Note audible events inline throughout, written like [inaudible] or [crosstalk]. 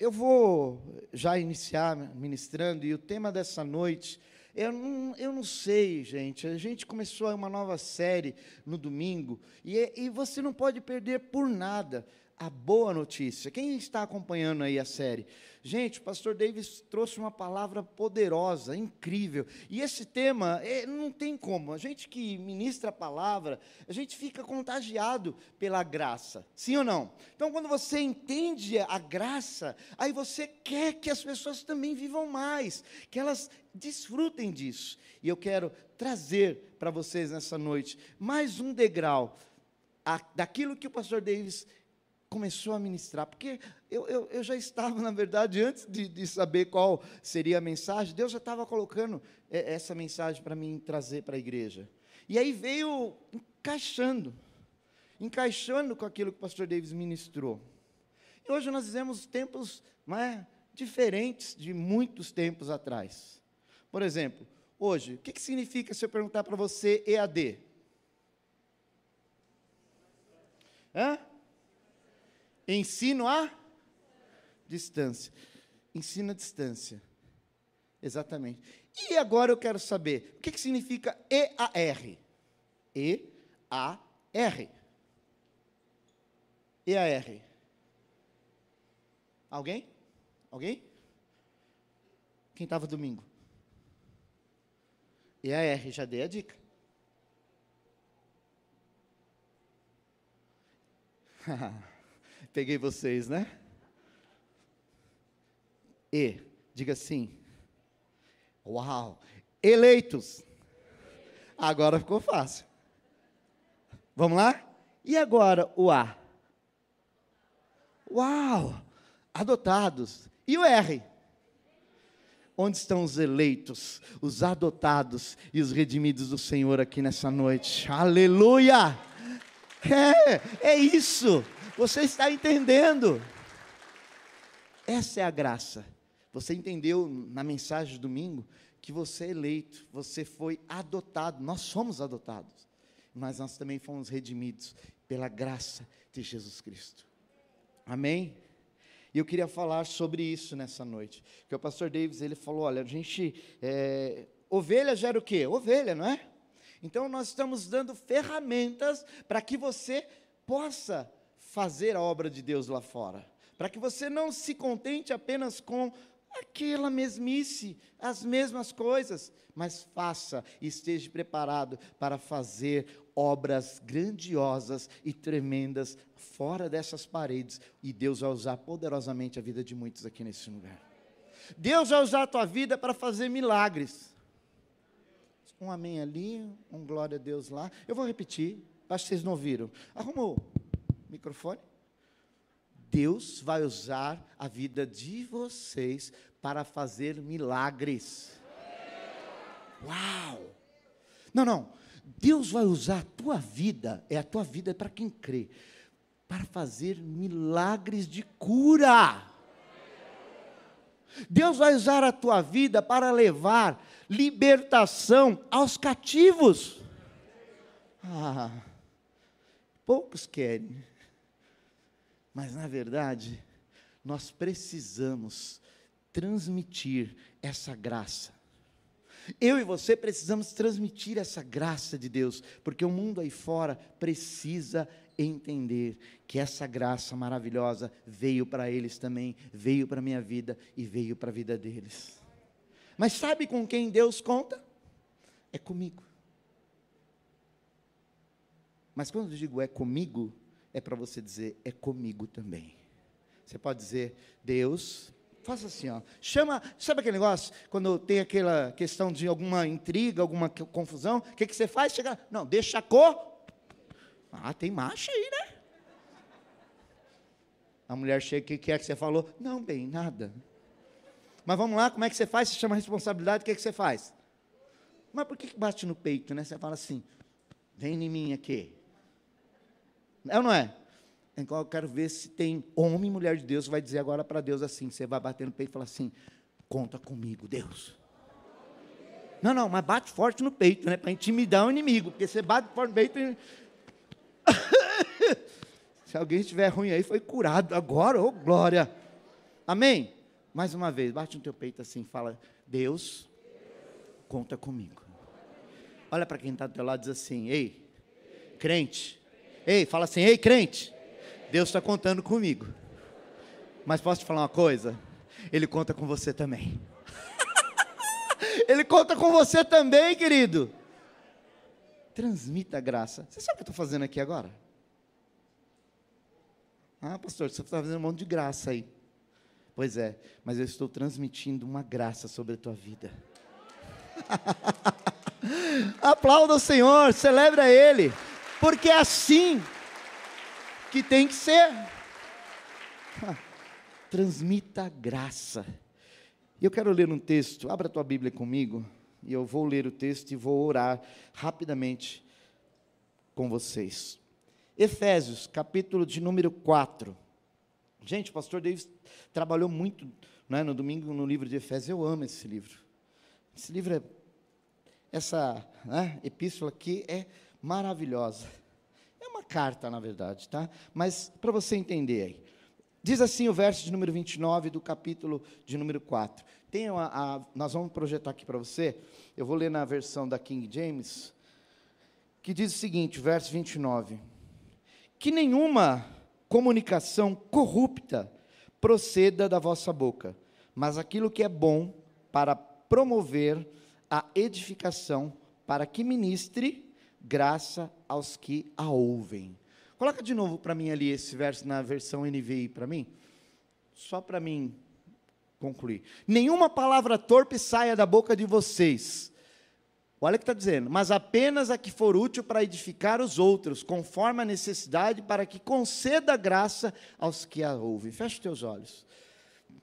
eu vou já iniciar ministrando, e o tema dessa noite, eu não, eu não sei, gente, a gente começou uma nova série no domingo, e, e você não pode perder por nada a boa notícia. Quem está acompanhando aí a série? Gente, o pastor Davis trouxe uma palavra poderosa, incrível. E esse tema, é, não tem como. A gente que ministra a palavra, a gente fica contagiado pela graça. Sim ou não? Então, quando você entende a graça, aí você quer que as pessoas também vivam mais, que elas desfrutem disso. E eu quero trazer para vocês nessa noite mais um degrau a, daquilo que o pastor Davis começou a ministrar, porque eu, eu, eu já estava, [laughs] na verdade, antes de, de, saber qual seria a mensagem, Deus já estava colocando é, essa mensagem para mim trazer para a igreja. E aí veio encaixando, encaixando com aquilo que o pastor Davis ministrou. E hoje nós vivemos tempos é, diferentes de muitos tempos atrás. Por exemplo, hoje, o que, que significa se eu perguntar para você EAD? Hã? Ensino a distância. Ensino a distância. Exatamente. E agora eu quero saber, o que, que significa EAR? E-A-R. EAR. Alguém? Alguém? Quem estava domingo? EAR, já dei a dica. [laughs] Peguei vocês, né? E, diga assim. Uau! Eleitos. Agora ficou fácil. Vamos lá? E agora o A? Uau! Adotados. E o R? Onde estão os eleitos, os adotados e os redimidos do Senhor aqui nessa noite? Aleluia! É, é isso. Você está entendendo? Essa é a graça. Você entendeu na mensagem de domingo que você é eleito, você foi adotado, nós somos adotados, mas nós também fomos redimidos pela graça de Jesus Cristo. Amém? E eu queria falar sobre isso nessa noite. Que o pastor Davis ele falou: olha, a gente. É, ovelha gera o quê? Ovelha, não é? Então nós estamos dando ferramentas para que você possa fazer a obra de Deus lá fora. Para que você não se contente apenas com aquela mesmice, as mesmas coisas, mas faça e esteja preparado para fazer obras grandiosas e tremendas fora dessas paredes, e Deus vai usar poderosamente a vida de muitos aqui nesse lugar. Deus vai usar a tua vida para fazer milagres. Um amém ali, um glória a Deus lá. Eu vou repetir, acho que vocês não ouviram. Arrumou microfone. Deus vai usar a vida de vocês para fazer milagres. Uau! Não, não. Deus vai usar a tua vida, é a tua vida para quem crê, para fazer milagres de cura. Deus vai usar a tua vida para levar libertação aos cativos. Ah, poucos querem. Mas, na verdade, nós precisamos transmitir essa graça. Eu e você precisamos transmitir essa graça de Deus, porque o mundo aí fora precisa entender que essa graça maravilhosa veio para eles também, veio para a minha vida e veio para a vida deles. Mas sabe com quem Deus conta? É comigo. Mas quando eu digo é comigo, é para você dizer, é comigo também. Você pode dizer, Deus, faça assim, ó. Chama, sabe aquele negócio? Quando tem aquela questão de alguma intriga, alguma confusão, o que, que você faz? Chega, não, deixa a cor. Ah, tem macho aí, né? A mulher chega, o que, que é que você falou? Não, bem, nada. Mas vamos lá, como é que você faz? Você chama a responsabilidade, o que, que você faz? Mas por que, que bate no peito, né? Você fala assim, vem em mim aqui. É ou não é? Então eu quero ver se tem homem e mulher de Deus que vai dizer agora para Deus assim. Você vai bater no peito e falar assim: conta comigo, Deus. Não, não, mas bate forte no peito, né? Para intimidar o inimigo. Porque você bate forte no peito. [laughs] Se alguém estiver ruim aí, foi curado agora, ô oh, glória. Amém? Mais uma vez, bate no teu peito assim, fala: Deus, conta comigo. Olha para quem está do teu lado e diz assim: Ei, crente. Ei, fala assim: Ei, crente. Deus está contando comigo. Mas posso te falar uma coisa? Ele conta com você também. [laughs] Ele conta com você também, querido. Transmita a graça. Você sabe o que eu estou fazendo aqui agora? Ah, pastor, você está fazendo um monte de graça aí. Pois é, mas eu estou transmitindo uma graça sobre a tua vida. [laughs] Aplauda o Senhor, celebra Ele, porque é assim que tem que ser. Transmita graça. E eu quero ler um texto, abra a tua Bíblia comigo, e eu vou ler o texto e vou orar rapidamente com vocês. Efésios, capítulo de número 4. Gente, o pastor Davis trabalhou muito né, no domingo no livro de Efésios. Eu amo esse livro. Esse livro é. Essa né, epístola aqui é maravilhosa. É uma carta, na verdade, tá? Mas para você entender aí. Diz assim o verso de número 29 do capítulo de número 4. Tem a, a nós vamos projetar aqui para você. Eu vou ler na versão da King James, que diz o seguinte, verso 29. Que nenhuma comunicação corrupta proceda da vossa boca, mas aquilo que é bom para promover a edificação, para que ministre graça aos que a ouvem. Coloca de novo para mim ali esse verso na versão NVI para mim, só para mim concluir. Nenhuma palavra torpe saia da boca de vocês, Olha o que está dizendo, mas apenas a que for útil para edificar os outros, conforme a necessidade, para que conceda graça aos que a ouvem. Feche teus olhos.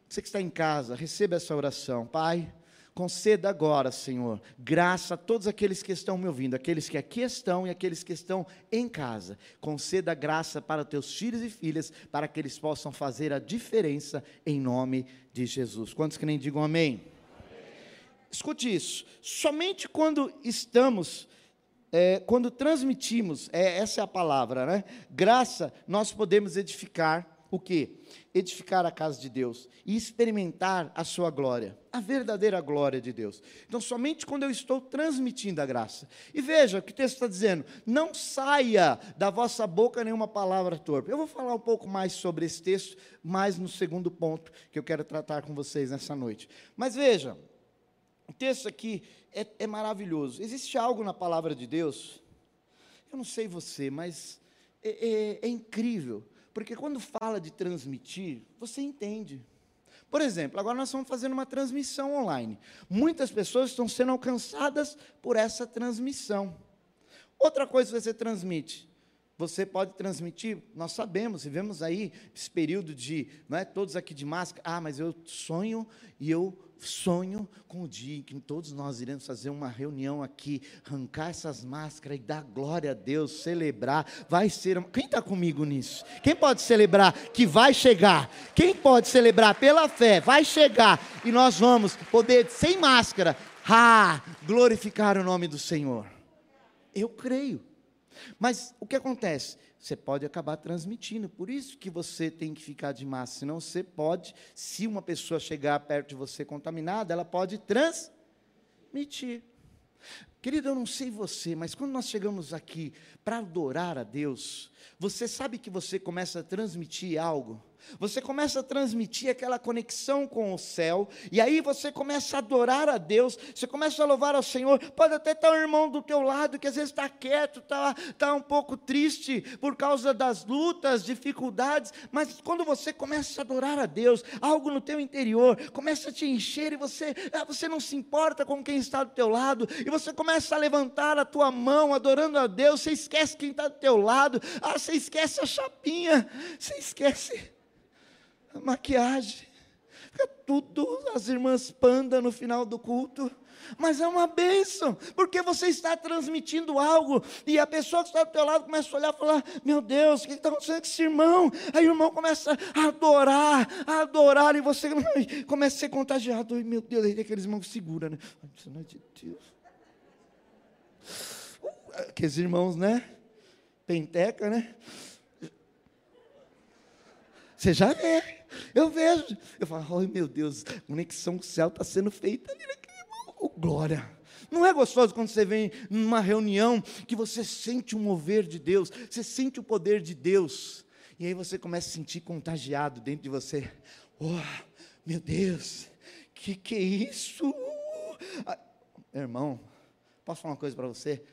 Você que está em casa, receba essa oração. Pai, conceda agora, Senhor, graça a todos aqueles que estão me ouvindo, aqueles que aqui estão e aqueles que estão em casa. Conceda graça para teus filhos e filhas, para que eles possam fazer a diferença em nome de Jesus. Quantos que nem digam amém? Escute isso. Somente quando estamos, é, quando transmitimos, é, essa é a palavra, né? Graça, nós podemos edificar o quê? Edificar a casa de Deus e experimentar a sua glória, a verdadeira glória de Deus. Então, somente quando eu estou transmitindo a graça. E veja o que o texto está dizendo: não saia da vossa boca nenhuma palavra torpe. Eu vou falar um pouco mais sobre esse texto, mais no segundo ponto que eu quero tratar com vocês nessa noite. Mas veja, o texto aqui é, é maravilhoso. Existe algo na palavra de Deus, eu não sei você, mas é, é, é incrível, porque quando fala de transmitir, você entende. Por exemplo, agora nós estamos fazendo uma transmissão online. Muitas pessoas estão sendo alcançadas por essa transmissão. Outra coisa que você transmite, você pode transmitir, nós sabemos, vivemos aí esse período de, não é, todos aqui de máscara, ah, mas eu sonho e eu sonho com o dia em que todos nós iremos fazer uma reunião aqui, arrancar essas máscaras e dar glória a Deus, celebrar. Vai ser. Quem está comigo nisso? Quem pode celebrar que vai chegar? Quem pode celebrar pela fé? Vai chegar e nós vamos poder, sem máscara, ah, glorificar o nome do Senhor. Eu creio. Mas o que acontece? você pode acabar transmitindo. Por isso que você tem que ficar de máscara, senão você pode, se uma pessoa chegar perto de você contaminada, ela pode transmitir. Querido, eu não sei você, mas quando nós chegamos aqui para adorar a Deus, você sabe que você começa a transmitir algo você começa a transmitir aquela conexão com o céu, e aí você começa a adorar a Deus, você começa a louvar ao Senhor. Pode até estar um irmão do teu lado que às vezes está quieto, está, está um pouco triste por causa das lutas, dificuldades, mas quando você começa a adorar a Deus, algo no teu interior começa a te encher e você, ah, você não se importa com quem está do teu lado, e você começa a levantar a tua mão adorando a Deus, você esquece quem está do teu lado, ah, você esquece a chapinha, você esquece maquiagem, fica tudo, as irmãs panda no final do culto. Mas é uma bênção, porque você está transmitindo algo, e a pessoa que está do teu lado começa a olhar e falar: Meu Deus, o que está acontecendo com esse irmão? Aí o irmão começa a adorar, a adorar, e você [laughs] começa a ser contagiado. Ai, meu Deus, aí aqueles irmãos que segura, né? Ai, não é de Deus. Uh, aqueles irmãos, né? Penteca, né? Você já vê. Eu vejo. Eu falo, ai meu Deus, conexão com o céu está sendo feita ali naquele oh, glória. Não é gostoso quando você vem numa reunião que você sente o mover de Deus, você sente o poder de Deus. E aí você começa a sentir contagiado dentro de você. Oh, meu Deus, que que é isso? Ah, irmão, posso falar uma coisa para você?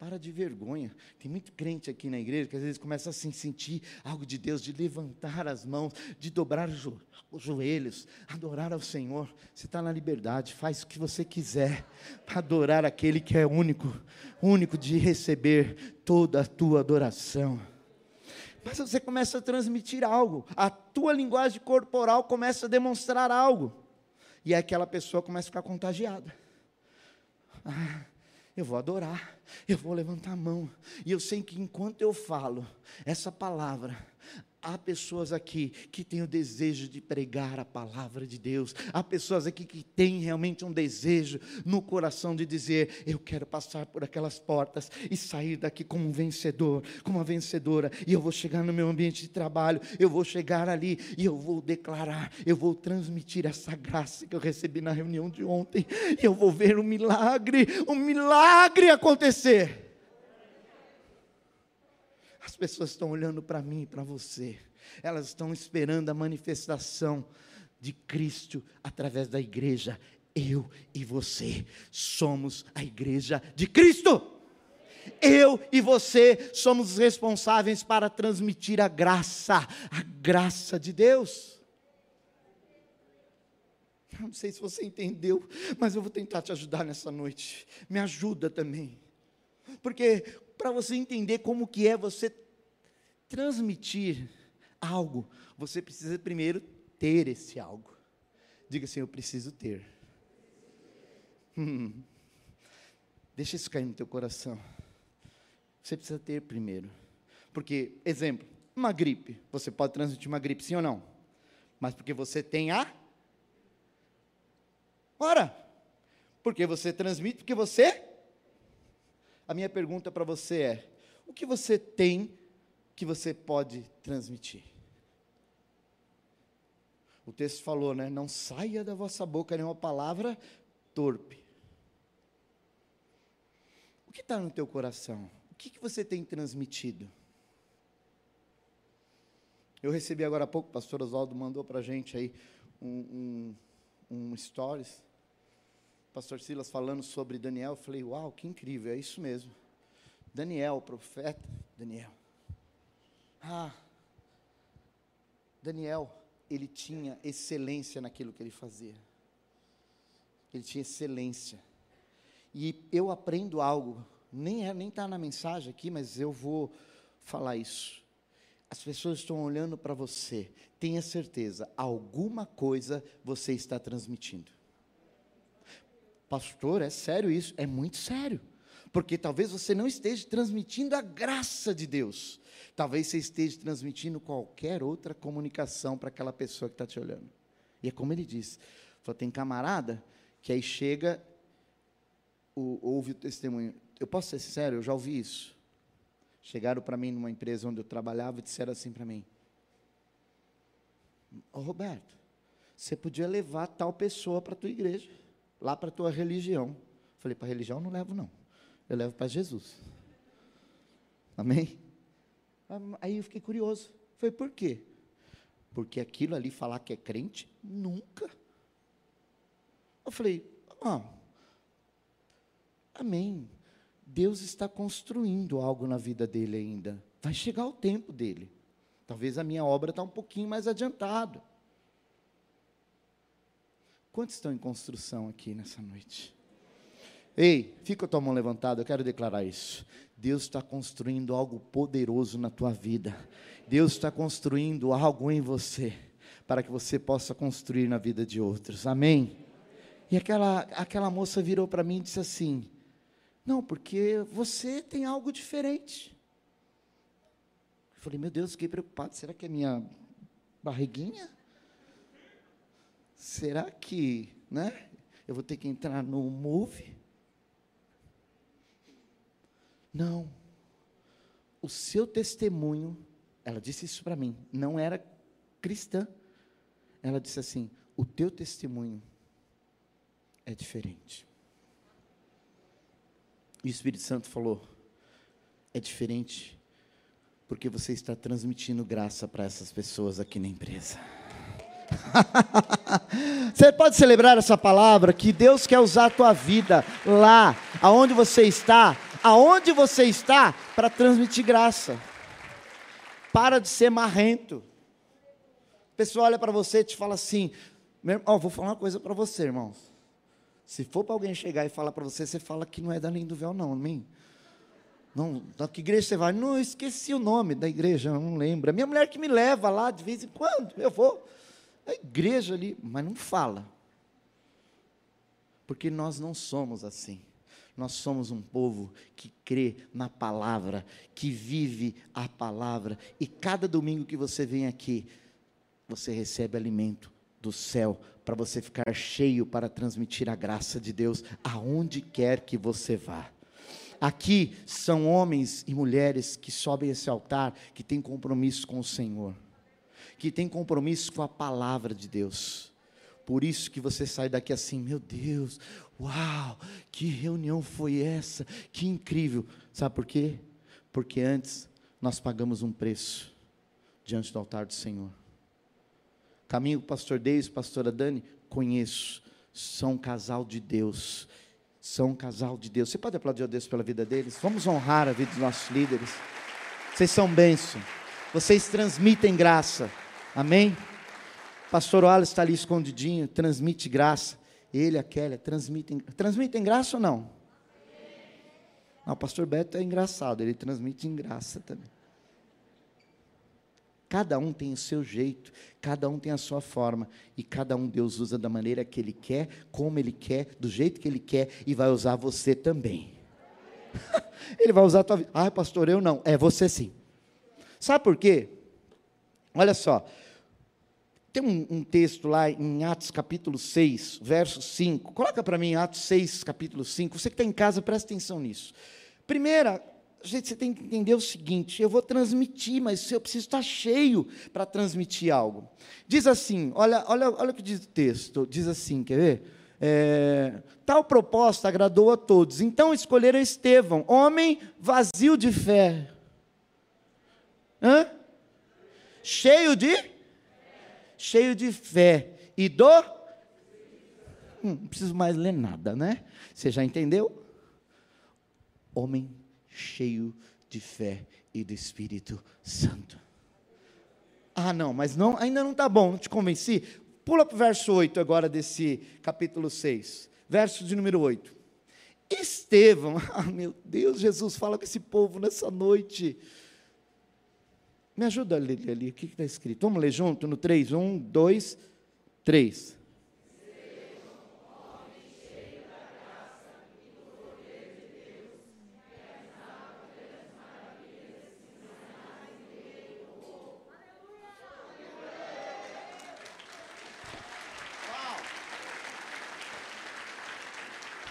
Para de vergonha. Tem muito crente aqui na igreja que às vezes começa a assim, sentir algo de Deus, de levantar as mãos, de dobrar os, os joelhos, adorar ao Senhor. Você está na liberdade, faz o que você quiser para adorar aquele que é único, único de receber toda a tua adoração. Mas você começa a transmitir algo, a tua linguagem corporal começa a demonstrar algo, e aquela pessoa começa a ficar contagiada. Ah, eu vou adorar, eu vou levantar a mão. E eu sei que enquanto eu falo essa palavra, Há pessoas aqui que têm o desejo de pregar a palavra de Deus. Há pessoas aqui que têm realmente um desejo no coração de dizer: Eu quero passar por aquelas portas e sair daqui como um vencedor, como uma vencedora. E eu vou chegar no meu ambiente de trabalho, eu vou chegar ali e eu vou declarar, eu vou transmitir essa graça que eu recebi na reunião de ontem. E eu vou ver um milagre, um milagre acontecer. As pessoas estão olhando para mim e para você. Elas estão esperando a manifestação de Cristo através da igreja. Eu e você somos a igreja de Cristo. Eu e você somos responsáveis para transmitir a graça, a graça de Deus. não sei se você entendeu, mas eu vou tentar te ajudar nessa noite. Me ajuda também. Porque para você entender como que é você transmitir algo, você precisa primeiro ter esse algo. Diga assim: Eu preciso ter. Hum. Deixa isso cair no teu coração. Você precisa ter primeiro. Porque, exemplo, uma gripe. Você pode transmitir uma gripe, sim ou não? Mas porque você tem a. Ora! Porque você transmite, porque você a minha pergunta para você é: o que você tem que você pode transmitir? O texto falou, né? Não saia da vossa boca nenhuma palavra torpe. O que está no teu coração? O que, que você tem transmitido? Eu recebi agora há pouco, o pastor Oswaldo mandou para a gente aí um, um, um stories pastor Silas falando sobre Daniel, eu falei, uau, que incrível, é isso mesmo. Daniel, profeta, Daniel. Ah, Daniel, ele tinha excelência naquilo que ele fazia. Ele tinha excelência. E eu aprendo algo, nem é, nem está na mensagem aqui, mas eu vou falar isso. As pessoas estão olhando para você, tenha certeza, alguma coisa você está transmitindo. Pastor, é sério isso? É muito sério. Porque talvez você não esteja transmitindo a graça de Deus. Talvez você esteja transmitindo qualquer outra comunicação para aquela pessoa que está te olhando. E é como ele disse: tem camarada que aí chega, o, ouve o testemunho. Eu posso ser sincero, eu já ouvi isso. Chegaram para mim numa empresa onde eu trabalhava e disseram assim para mim: Ô Roberto, você podia levar tal pessoa para a tua igreja lá para a tua religião. Falei, para a religião não levo, não. Eu levo para Jesus. Amém? Aí eu fiquei curioso. Falei, por quê? Porque aquilo ali falar que é crente, nunca. Eu falei, ah, amém. Deus está construindo algo na vida dele ainda. Vai chegar o tempo dele. Talvez a minha obra está um pouquinho mais adiantada. Quantos estão em construção aqui nessa noite? Ei, fica a tua mão levantada, eu quero declarar isso. Deus está construindo algo poderoso na tua vida. Deus está construindo algo em você, para que você possa construir na vida de outros. Amém? E aquela, aquela moça virou para mim e disse assim: Não, porque você tem algo diferente. Eu falei, meu Deus, fiquei preocupado. Será que é minha barriguinha? Será que, né? Eu vou ter que entrar no Move? Não. O seu testemunho, ela disse isso para mim, não era cristã. Ela disse assim: o teu testemunho é diferente. E o Espírito Santo falou: é diferente, porque você está transmitindo graça para essas pessoas aqui na empresa. [laughs] você pode celebrar essa palavra que Deus quer usar a tua vida lá, aonde você está, aonde você está, para transmitir graça. Para de ser marrento. A pessoa olha para você e te fala assim: oh, vou falar uma coisa para você, irmãos. Se for para alguém chegar e falar para você, você fala que não é da linha do véu, não, amém? Não, da que igreja você vai? Não, esqueci o nome da igreja, não lembro. A minha mulher que me leva lá de vez em quando, eu vou. A igreja ali, mas não fala. Porque nós não somos assim. Nós somos um povo que crê na palavra, que vive a palavra. E cada domingo que você vem aqui, você recebe alimento do céu para você ficar cheio para transmitir a graça de Deus aonde quer que você vá. Aqui são homens e mulheres que sobem esse altar, que têm compromisso com o Senhor, que têm compromisso com a palavra de Deus. Por isso que você sai daqui assim, meu Deus, uau, que reunião foi essa? Que incrível. Sabe por quê? Porque antes nós pagamos um preço diante do altar do Senhor. Caminho com o pastor Deis, pastora Dani, conheço. São um casal de Deus. São um casal de Deus. Você pode aplaudir a Deus pela vida deles? Vamos honrar a vida dos nossos líderes. Vocês são bênção. Vocês transmitem graça. Amém? Pastor Wallace está ali escondidinho, transmite graça. Ele, a Kélia, transmitem, transmitem graça ou não? Não, o pastor Beto é engraçado, ele transmite em graça também. Cada um tem o seu jeito, cada um tem a sua forma, e cada um Deus usa da maneira que Ele quer, como Ele quer, do jeito que Ele quer, e vai usar você também. [laughs] ele vai usar a tua vida. Ah, pastor, eu não. É você sim. Sabe por quê? Olha só. Tem um, um texto lá em Atos capítulo 6, verso 5. Coloca para mim Atos 6, capítulo 5. Você que está em casa, presta atenção nisso. Primeira Gente, você tem que entender o seguinte: eu vou transmitir, mas eu preciso estar cheio para transmitir algo. Diz assim: olha, olha, olha o que diz o texto. Diz assim: quer ver? É, tal proposta agradou a todos. Então escolheram Estevão, homem vazio de fé. Hã? Cheio de? Cheio de fé. E do? Hum, não preciso mais ler nada, né? Você já entendeu? Homem cheio de fé e do Espírito Santo. Ah, não, mas não, ainda não está bom, não te convenci? Pula para o verso 8 agora desse capítulo 6, verso de número 8. Estevão, [laughs] ah, meu Deus, Jesus fala com esse povo nessa noite. Me ajuda a ler ali, o que está escrito? Vamos ler junto no 3, 1, 2, 3.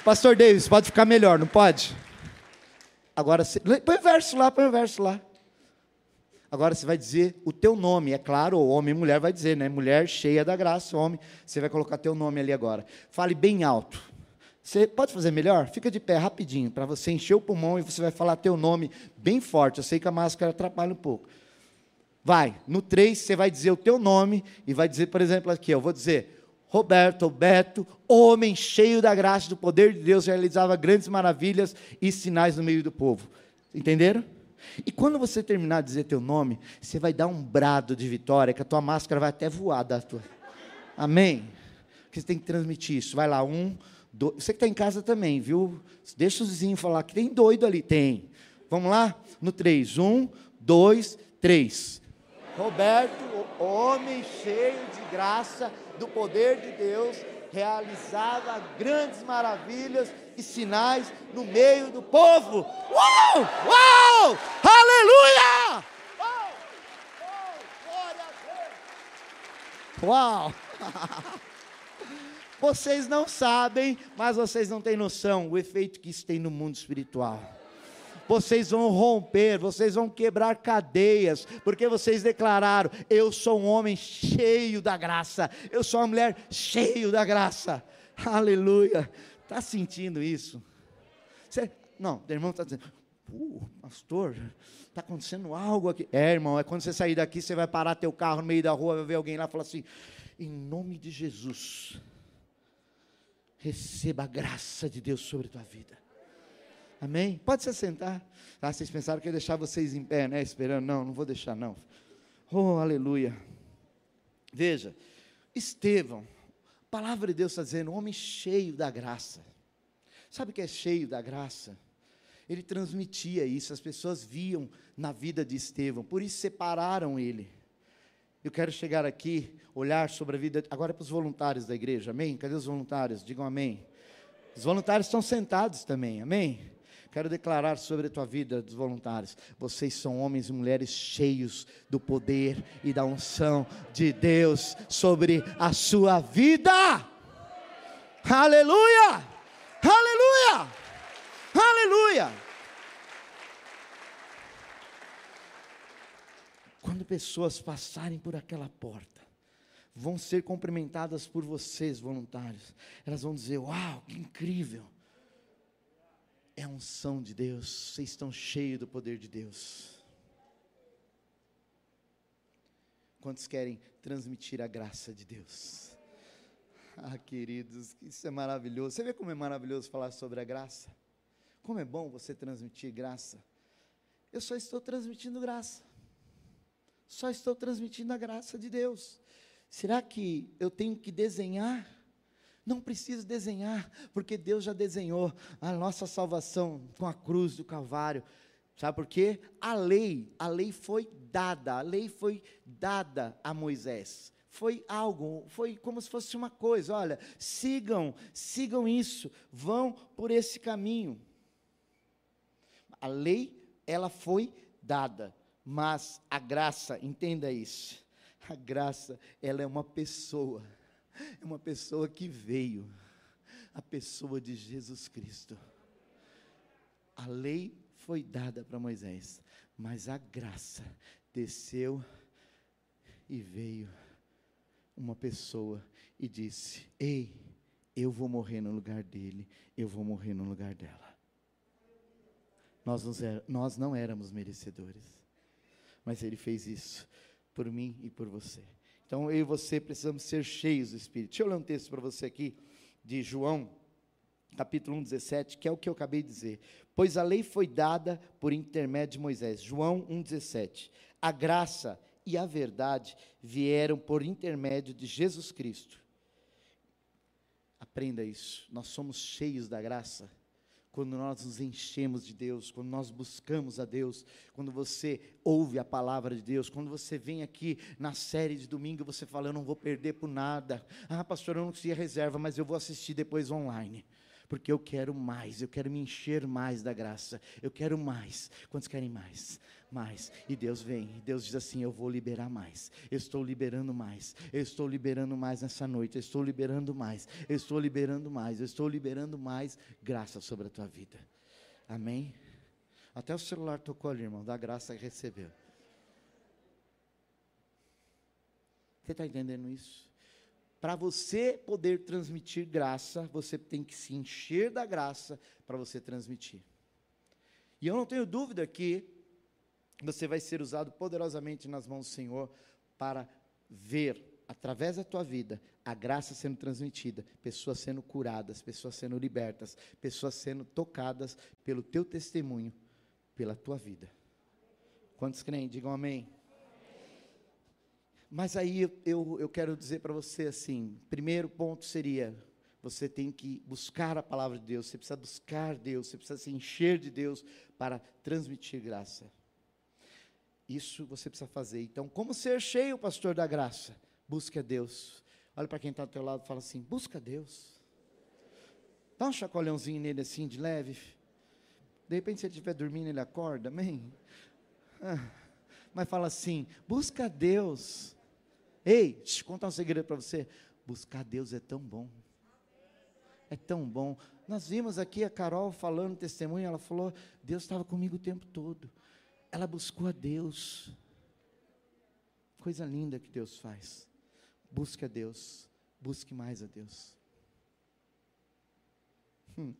Pastor Davis, pode ficar melhor, não pode? Agora, põe o verso lá, põe o verso lá. Agora você vai dizer o teu nome, é claro, o homem e mulher vai dizer, né? Mulher cheia da graça, homem, você vai colocar teu nome ali agora. Fale bem alto. Você pode fazer melhor? Fica de pé rapidinho, para você encher o pulmão e você vai falar teu nome bem forte. Eu sei que a máscara atrapalha um pouco. Vai, no 3 você vai dizer o teu nome e vai dizer, por exemplo, aqui, eu vou dizer Roberto, Beto, homem cheio da graça e do poder de Deus, realizava grandes maravilhas e sinais no meio do povo. Entenderam? E quando você terminar de dizer teu nome, você vai dar um brado de vitória, que a tua máscara vai até voar da tua. Amém? Porque você tem que transmitir isso. Vai lá, um, dois. Você que está em casa também, viu? Deixa os vizinhos falar que tem doido ali. Tem. Vamos lá? No três. Um, dois, três. Roberto, homem cheio de graça do poder de Deus, realizava grandes maravilhas e sinais no meio do povo. Uau! Uau! Aleluia! Uau! glória a Deus! Uau! [laughs] Vocês não sabem, mas vocês não têm noção o efeito que isso tem no mundo espiritual. vocês vão romper, vocês vão quebrar cadeias, porque vocês declararam: Eu sou um homem cheio da graça, eu sou uma mulher cheio da graça. Aleluia. Está sentindo isso? Você, não, o irmão está dizendo, uh, pastor, está acontecendo algo aqui. É, irmão, é quando você sair daqui, você vai parar teu carro no meio da rua, vai ver alguém lá e falar assim: em nome de Jesus, receba a graça de Deus sobre a tua vida. Amém? Pode se sentar. Ah, vocês pensaram que ia deixar vocês em pé, né? Esperando. Não, não vou deixar, não. Oh, aleluia. Veja, Estevão, a palavra de Deus está dizendo, homem cheio da graça. Sabe o que é cheio da graça? Ele transmitia isso, as pessoas viam na vida de Estevão, por isso separaram ele. Eu quero chegar aqui, olhar sobre a vida, agora é para os voluntários da igreja, amém? Cadê os voluntários? Digam amém. Os voluntários estão sentados também, amém? Quero declarar sobre a tua vida dos voluntários. Vocês são homens e mulheres cheios do poder e da unção de Deus sobre a sua vida. Aleluia! Aleluia! Aleluia! Quando pessoas passarem por aquela porta, vão ser cumprimentadas por vocês, voluntários. Elas vão dizer: Uau, que incrível! É a unção de Deus, vocês estão cheios do poder de Deus. Quantos querem transmitir a graça de Deus? Ah, queridos, isso é maravilhoso. Você vê como é maravilhoso falar sobre a graça? Como é bom você transmitir graça. Eu só estou transmitindo graça. Só estou transmitindo a graça de Deus. Será que eu tenho que desenhar não preciso desenhar, porque Deus já desenhou a nossa salvação com a cruz do Calvário. Sabe por quê? A lei, a lei foi dada, a lei foi dada a Moisés. Foi algo, foi como se fosse uma coisa, olha, sigam, sigam isso, vão por esse caminho. A lei, ela foi dada, mas a graça, entenda isso. A graça, ela é uma pessoa é uma pessoa que veio, a pessoa de Jesus Cristo. A lei foi dada para Moisés, mas a graça desceu e veio uma pessoa e disse: Ei, eu vou morrer no lugar dele, eu vou morrer no lugar dela. Nós, nós não éramos merecedores, mas ele fez isso por mim e por você. Então eu e você precisamos ser cheios do Espírito. Deixa eu ler um texto para você aqui, de João, capítulo 1, 17, que é o que eu acabei de dizer. Pois a lei foi dada por intermédio de Moisés. João 1, 17. A graça e a verdade vieram por intermédio de Jesus Cristo. Aprenda isso. Nós somos cheios da graça quando nós nos enchemos de Deus, quando nós buscamos a Deus, quando você ouve a palavra de Deus, quando você vem aqui na série de domingo, você fala: Eu não vou perder por nada. Ah, pastor, eu não consegui a reserva, mas eu vou assistir depois online. Porque eu quero mais, eu quero me encher mais da graça, eu quero mais. Quantos querem mais? mais. E Deus vem, e Deus diz assim: Eu vou liberar mais. Eu estou liberando mais. Eu estou liberando mais nessa noite. Eu estou liberando mais. Eu estou liberando mais. Eu estou liberando mais graça sobre a tua vida. Amém? Até o celular tocou ali, irmão, da graça que recebeu. Você está entendendo isso? Para você poder transmitir graça, você tem que se encher da graça para você transmitir. E eu não tenho dúvida que você vai ser usado poderosamente nas mãos do Senhor para ver, através da tua vida, a graça sendo transmitida, pessoas sendo curadas, pessoas sendo libertas, pessoas sendo tocadas pelo teu testemunho, pela tua vida. Quantos creem? Digam amém. Mas aí eu, eu, quero dizer para você assim: primeiro ponto seria, você tem que buscar a palavra de Deus, você precisa buscar Deus, você precisa se encher de Deus para transmitir graça. Isso você precisa fazer. Então, como ser cheio, pastor da graça? Busque a Deus. Olha para quem está ao teu lado e fala assim: busca a Deus. Dá um chacoalhãozinho nele assim, de leve. De repente, se ele estiver dormindo, ele acorda, amém? Ah, mas fala assim: busca a Deus. Ei, deixa eu contar um segredo para você. Buscar Deus é tão bom. É tão bom. Nós vimos aqui a Carol falando testemunho, ela falou: Deus estava comigo o tempo todo. Ela buscou a Deus. Coisa linda que Deus faz. Busque a Deus, busque mais a Deus. Hum.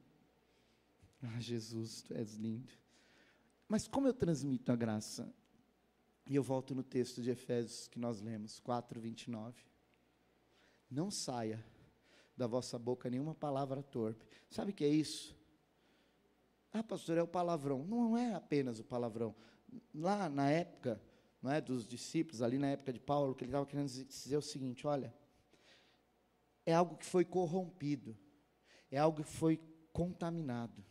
Ah, Jesus, tu és lindo. Mas como eu transmito a graça? E eu volto no texto de Efésios que nós lemos, 4, 29. Não saia da vossa boca nenhuma palavra torpe. Sabe o que é isso? Ah, pastor, é o palavrão. Não é apenas o palavrão. Lá na época, não é, dos discípulos, ali na época de Paulo, que ele estava querendo dizer o seguinte: olha, é algo que foi corrompido, é algo que foi contaminado,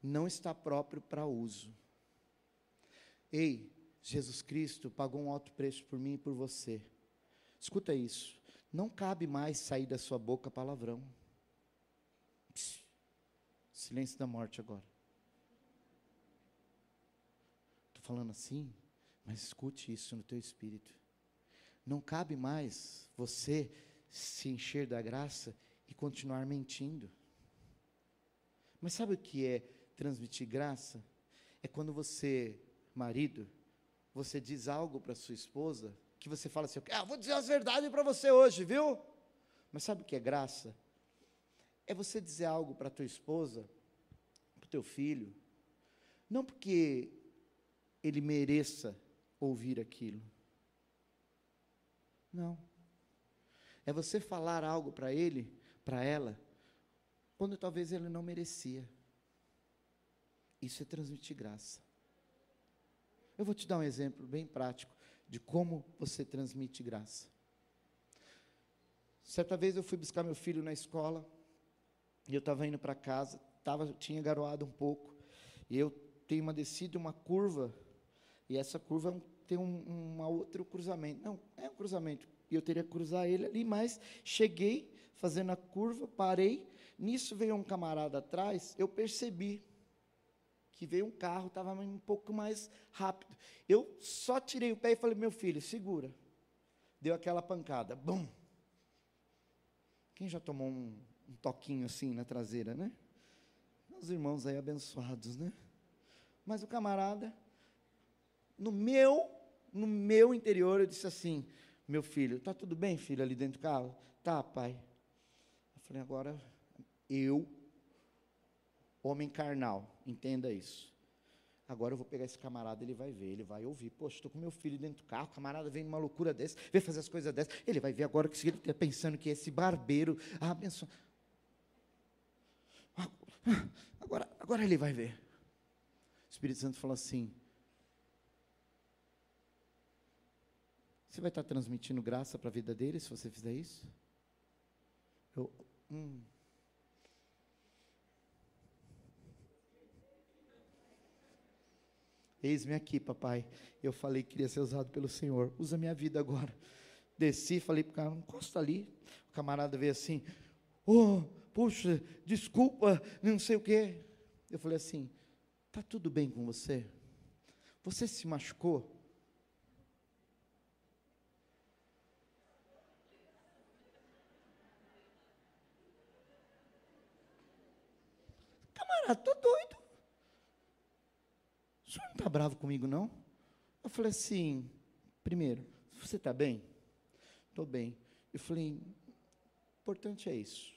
não está próprio para uso. Ei, Jesus Cristo pagou um alto preço por mim e por você. Escuta isso. Não cabe mais sair da sua boca palavrão. Silêncio da morte agora. Estou falando assim, mas escute isso no teu espírito. Não cabe mais você se encher da graça e continuar mentindo. Mas sabe o que é transmitir graça? É quando você, marido, você diz algo para sua esposa que você fala assim, ah, vou dizer as verdades para você hoje, viu? Mas sabe o que é graça? É você dizer algo para tua esposa, para o teu filho, não porque ele mereça ouvir aquilo. Não. É você falar algo para ele, para ela, quando talvez ele não merecia. Isso é transmitir graça. Eu vou te dar um exemplo bem prático de como você transmite graça. Certa vez eu fui buscar meu filho na escola, e eu estava indo para casa, tava, tinha garoado um pouco, e eu tenho uma descida, uma curva, e essa curva tem um, uma outro cruzamento. Não, é um cruzamento, e eu teria que cruzar ele ali, mas cheguei fazendo a curva, parei, nisso veio um camarada atrás, eu percebi, que veio um carro, estava um pouco mais rápido. Eu só tirei o pé e falei, meu filho, segura. Deu aquela pancada, bum. Quem já tomou um, um toquinho assim na traseira, né? Os irmãos aí abençoados, né? Mas o camarada, no meu, no meu interior, eu disse assim, meu filho, está tudo bem, filho, ali dentro do carro? Tá, pai. Eu falei, agora eu homem carnal, entenda isso. Agora eu vou pegar esse camarada, ele vai ver, ele vai ouvir. Poxa, estou com meu filho dentro do carro, o camarada vem numa loucura dessa, vem fazer as coisas dessas. Ele vai ver agora que ele está pensando que esse barbeiro, ah, abençoa. Agora, agora ele vai ver. O Espírito Santo falou assim: Você vai estar transmitindo graça para a vida dele se você fizer isso? Eu, hum. Eis-me aqui, papai. Eu falei que queria ser usado pelo Senhor. Usa minha vida agora. Desci, falei para o cara, encosta ali. O camarada veio assim, oh, puxa, desculpa, não sei o quê. Eu falei assim, tá tudo bem com você? Você se machucou? Camarada, tô doido. O senhor não está bravo comigo, não? Eu falei assim, primeiro, você está bem? Estou bem. Eu falei, importante é isso.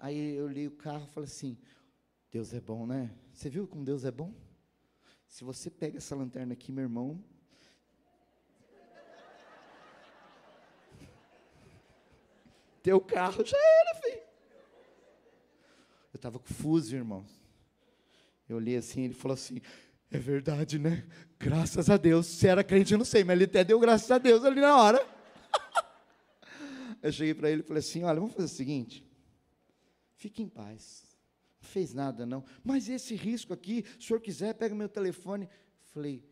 Aí eu li o carro e falei assim, Deus é bom, né? Você viu como Deus é bom? Se você pega essa lanterna aqui, meu irmão, [laughs] teu carro já era, filho. Eu estava confuso, irmãos. Eu olhei assim, ele falou assim: é verdade, né? Graças a Deus. Se era crente, eu não sei, mas ele até deu graças a Deus ali na hora. [laughs] eu cheguei para ele e falei assim: olha, vamos fazer o seguinte. Fique em paz. Não fez nada, não. Mas esse risco aqui, se o senhor quiser, pega meu telefone. Falei,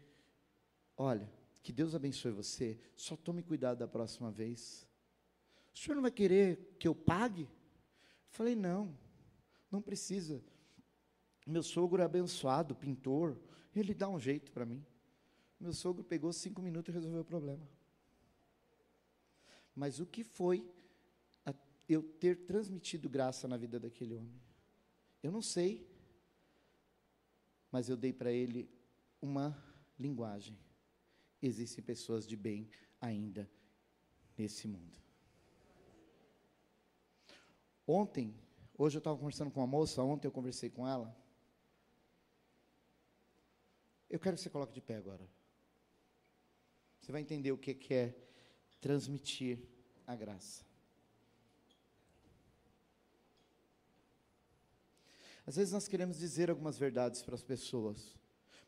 olha, que Deus abençoe você. Só tome cuidado da próxima vez. O senhor não vai querer que eu pague? Falei, não, não precisa. Meu sogro é abençoado, pintor. Ele dá um jeito para mim. Meu sogro pegou cinco minutos e resolveu o problema. Mas o que foi eu ter transmitido graça na vida daquele homem? Eu não sei, mas eu dei para ele uma linguagem. Existem pessoas de bem ainda nesse mundo. Ontem, hoje eu estava conversando com uma moça, ontem eu conversei com ela. Eu quero que você coloque de pé agora. Você vai entender o que é transmitir a graça. Às vezes nós queremos dizer algumas verdades para as pessoas,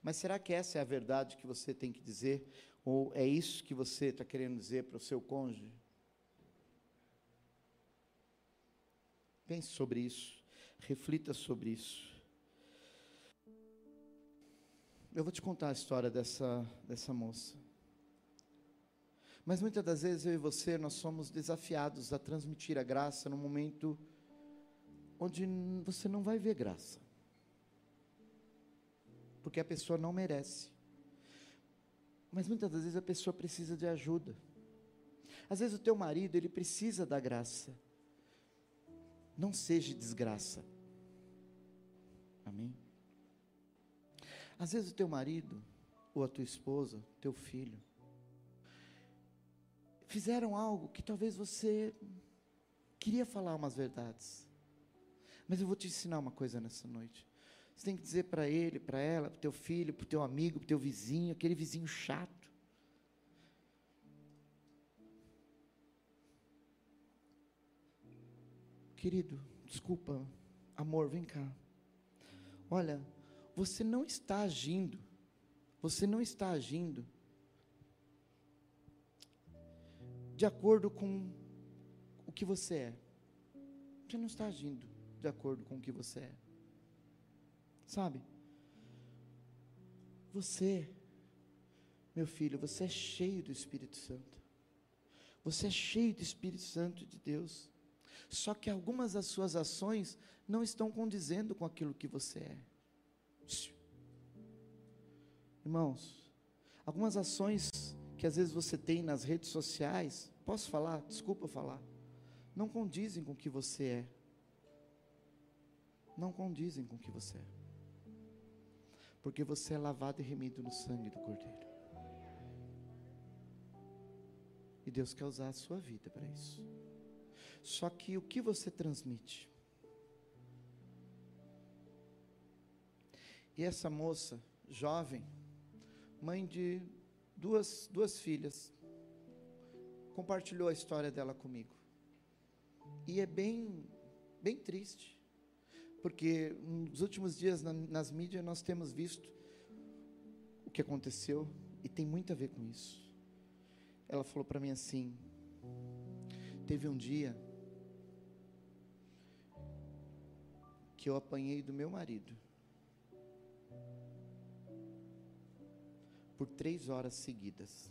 mas será que essa é a verdade que você tem que dizer? Ou é isso que você está querendo dizer para o seu cônjuge? Pense sobre isso, reflita sobre isso. Eu vou te contar a história dessa, dessa moça. Mas muitas das vezes eu e você, nós somos desafiados a transmitir a graça no momento onde você não vai ver graça. Porque a pessoa não merece. Mas muitas das vezes a pessoa precisa de ajuda. Às vezes o teu marido, ele precisa da graça. Não seja desgraça. Amém? Às vezes o teu marido, ou a tua esposa, teu filho, fizeram algo que talvez você queria falar umas verdades. Mas eu vou te ensinar uma coisa nessa noite. Você tem que dizer para ele, para ela, para o teu filho, para o teu amigo, para o teu vizinho, aquele vizinho chato. Querido, desculpa, amor, vem cá. Olha, você não está agindo, você não está agindo de acordo com o que você é. Você não está agindo de acordo com o que você é. Sabe? Você, meu filho, você é cheio do Espírito Santo. Você é cheio do Espírito Santo de Deus. Só que algumas das suas ações não estão condizendo com aquilo que você é. Irmãos, algumas ações que às vezes você tem nas redes sociais, posso falar? Desculpa falar. Não condizem com o que você é não condizem com o que você é. Porque você é lavado e remido no sangue do Cordeiro. E Deus quer usar a sua vida para isso. Só que o que você transmite? E essa moça, jovem, mãe de duas, duas filhas, compartilhou a história dela comigo. E é bem, bem triste porque nos últimos dias na, nas mídias nós temos visto o que aconteceu e tem muito a ver com isso. Ela falou para mim assim: teve um dia que eu apanhei do meu marido por três horas seguidas.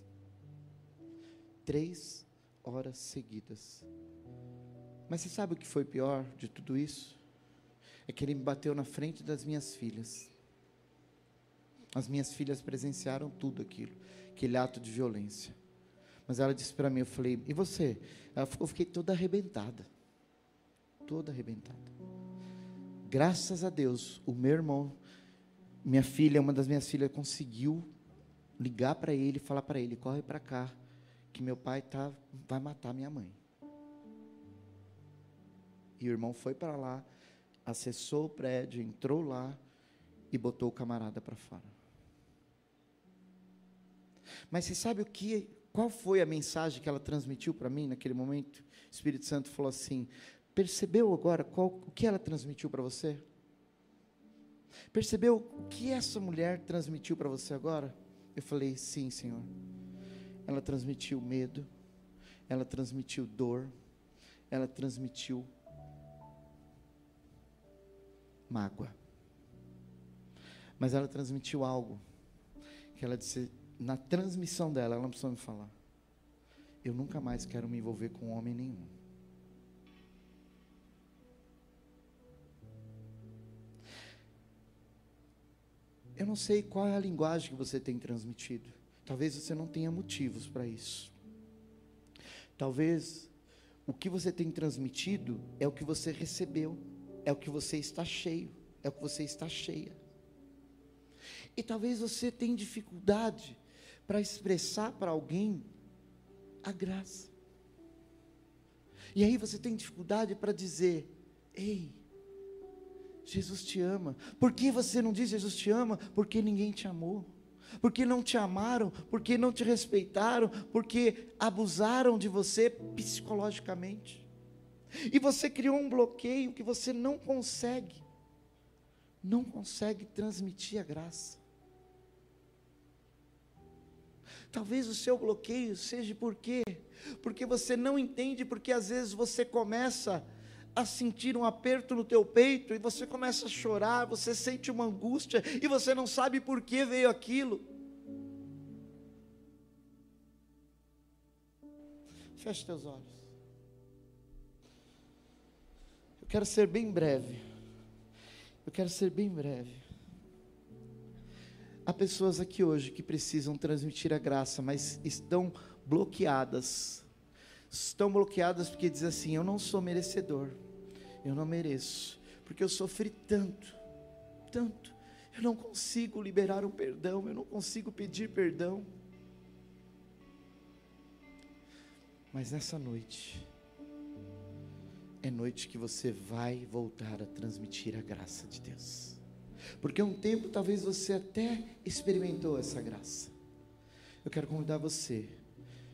Três horas seguidas. Mas você sabe o que foi pior de tudo isso? é que ele me bateu na frente das minhas filhas. As minhas filhas presenciaram tudo aquilo, aquele ato de violência. Mas ela disse para mim, eu falei, e você? Ela eu fiquei toda arrebentada. Toda arrebentada. Graças a Deus, o meu irmão, minha filha, uma das minhas filhas, conseguiu ligar para ele falar para ele: corre para cá, que meu pai tá, vai matar minha mãe. E o irmão foi para lá, acessou o prédio, entrou lá e botou o camarada para fora. Mas você sabe o que, qual foi a mensagem que ela transmitiu para mim naquele momento? O Espírito Santo falou assim: percebeu agora qual, o que ela transmitiu para você? Percebeu o que essa mulher transmitiu para você agora? Eu falei: sim, Senhor. Ela transmitiu medo, ela transmitiu dor, ela transmitiu mágoa. Mas ela transmitiu algo que ela disse na transmissão dela, ela não precisou me falar. Eu nunca mais quero me envolver com homem nenhum. Eu não sei qual é a linguagem que você tem transmitido. Talvez você não tenha motivos para isso. Talvez o que você tem transmitido é o que você recebeu. é o que você está cheio, é o que você está cheia. E talvez você tenha dificuldade para expressar para alguém a graça. E aí você tem dificuldade para dizer: Ei, Jesus te ama. Por que você não diz Jesus te ama? Porque ninguém te amou. Porque não te amaram, porque não te respeitaram, porque abusaram de você psicologicamente. E você criou um bloqueio que você não consegue, não consegue transmitir a graça. Talvez o seu bloqueio seja por quê? Porque você não entende, porque às vezes você começa a sentir um aperto no teu peito e você começa a chorar, você sente uma angústia e você não sabe por que veio aquilo. Feche teus olhos. Eu quero ser bem breve. Eu quero ser bem breve. Há pessoas aqui hoje que precisam transmitir a graça, mas estão bloqueadas. Estão bloqueadas porque dizem assim: Eu não sou merecedor, eu não mereço, porque eu sofri tanto, tanto. Eu não consigo liberar um perdão, eu não consigo pedir perdão. Mas nessa noite, é noite que você vai voltar a transmitir a graça de Deus. Porque um tempo talvez você até experimentou essa graça. Eu quero convidar você.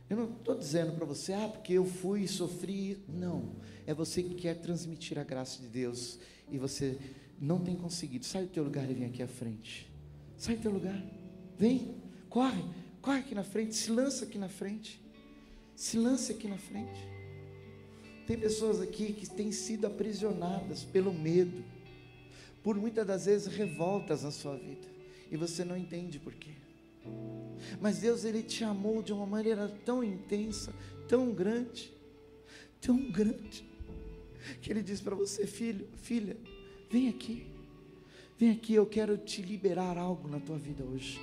Eu não estou dizendo para você, ah, porque eu fui e sofri. Não. É você que quer transmitir a graça de Deus e você não tem conseguido. Sai do teu lugar e vem aqui à frente. Sai do teu lugar. Vem. Corre. Corre aqui na frente. Se lança aqui na frente. Se lance aqui na frente. Tem pessoas aqui que têm sido aprisionadas pelo medo por muitas das vezes revoltas na sua vida, e você não entende por quê. Mas Deus ele te amou de uma maneira tão intensa, tão grande, tão grande, que ele diz para você, filho, filha, vem aqui. Vem aqui, eu quero te liberar algo na tua vida hoje.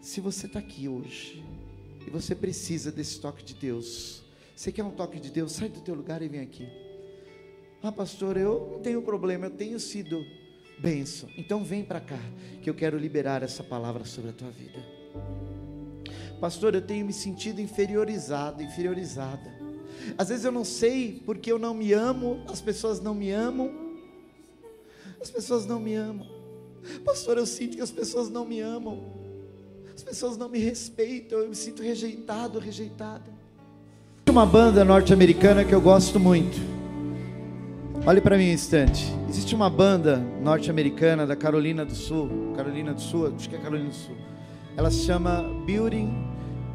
Se você está aqui hoje e você precisa desse toque de Deus, você quer um toque de Deus, sai do teu lugar e vem aqui. Ah, pastor, eu não tenho problema, eu tenho sido benção. Então vem para cá, que eu quero liberar essa palavra sobre a tua vida. Pastor, eu tenho me sentido inferiorizado, inferiorizada. Às vezes eu não sei porque eu não me amo, as pessoas não me amam. As pessoas não me amam. Pastor, eu sinto que as pessoas não me amam. As pessoas não me respeitam, eu me sinto rejeitado, rejeitada. Uma banda norte-americana que eu gosto muito. Olhe para mim um instante. Existe uma banda norte-americana da Carolina do Sul, Carolina do Sul, acho que é Carolina do Sul. Ela se chama Building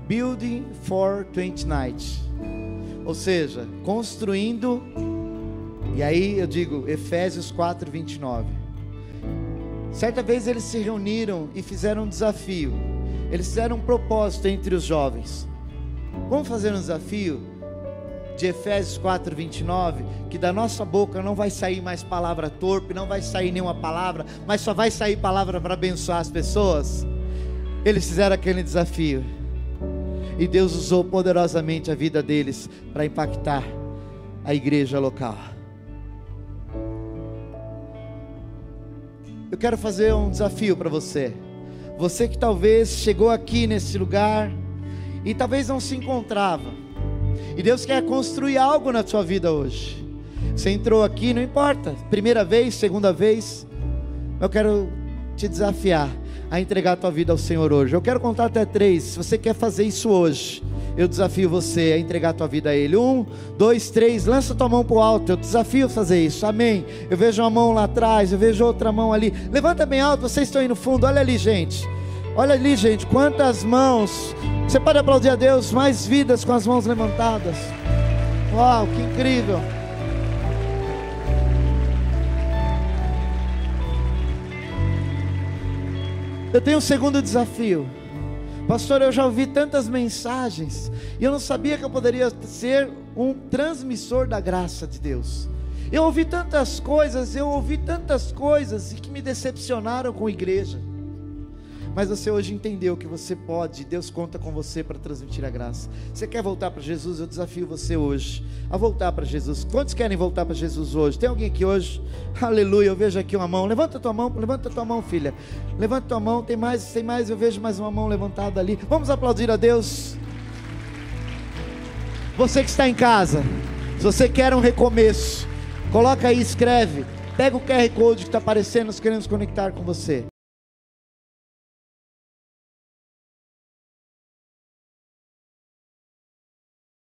Building for 20 Nights. Ou seja, construindo e aí eu digo Efésios 4:29. Certa vez eles se reuniram e fizeram um desafio. Eles fizeram um propósito entre os jovens. Vamos fazer um desafio de Efésios 4, 29, que da nossa boca não vai sair mais palavra torpe, não vai sair nenhuma palavra, mas só vai sair palavra para abençoar as pessoas. Eles fizeram aquele desafio, e Deus usou poderosamente a vida deles para impactar a igreja local. Eu quero fazer um desafio para você. Você que talvez chegou aqui nesse lugar e talvez não se encontrava e Deus quer construir algo na sua vida hoje. Você entrou aqui, não importa, primeira vez, segunda vez. Eu quero te desafiar a entregar a tua vida ao Senhor hoje. Eu quero contar até três. Se você quer fazer isso hoje, eu desafio você a entregar a tua vida a Ele. Um, dois, três, lança tua mão para o alto. Eu desafio a fazer isso. Amém. Eu vejo uma mão lá atrás, eu vejo outra mão ali. Levanta bem alto, vocês estão aí no fundo. Olha ali, gente. Olha ali, gente, quantas mãos. Você pode aplaudir a Deus, mais vidas com as mãos levantadas. Uau, que incrível. Eu tenho um segundo desafio. Pastor, eu já ouvi tantas mensagens e eu não sabia que eu poderia ser um transmissor da graça de Deus. Eu ouvi tantas coisas, eu ouvi tantas coisas e que me decepcionaram com a igreja. Mas você hoje entendeu que você pode, Deus conta com você para transmitir a graça. Você quer voltar para Jesus? Eu desafio você hoje a voltar para Jesus. Quantos querem voltar para Jesus hoje? Tem alguém aqui hoje? Aleluia, eu vejo aqui uma mão. Levanta tua mão, levanta tua mão, filha. Levanta tua mão, tem mais, tem mais, eu vejo mais uma mão levantada ali. Vamos aplaudir a Deus. Você que está em casa, se você quer um recomeço, coloca aí, escreve. Pega o QR Code que está aparecendo, nós queremos conectar com você.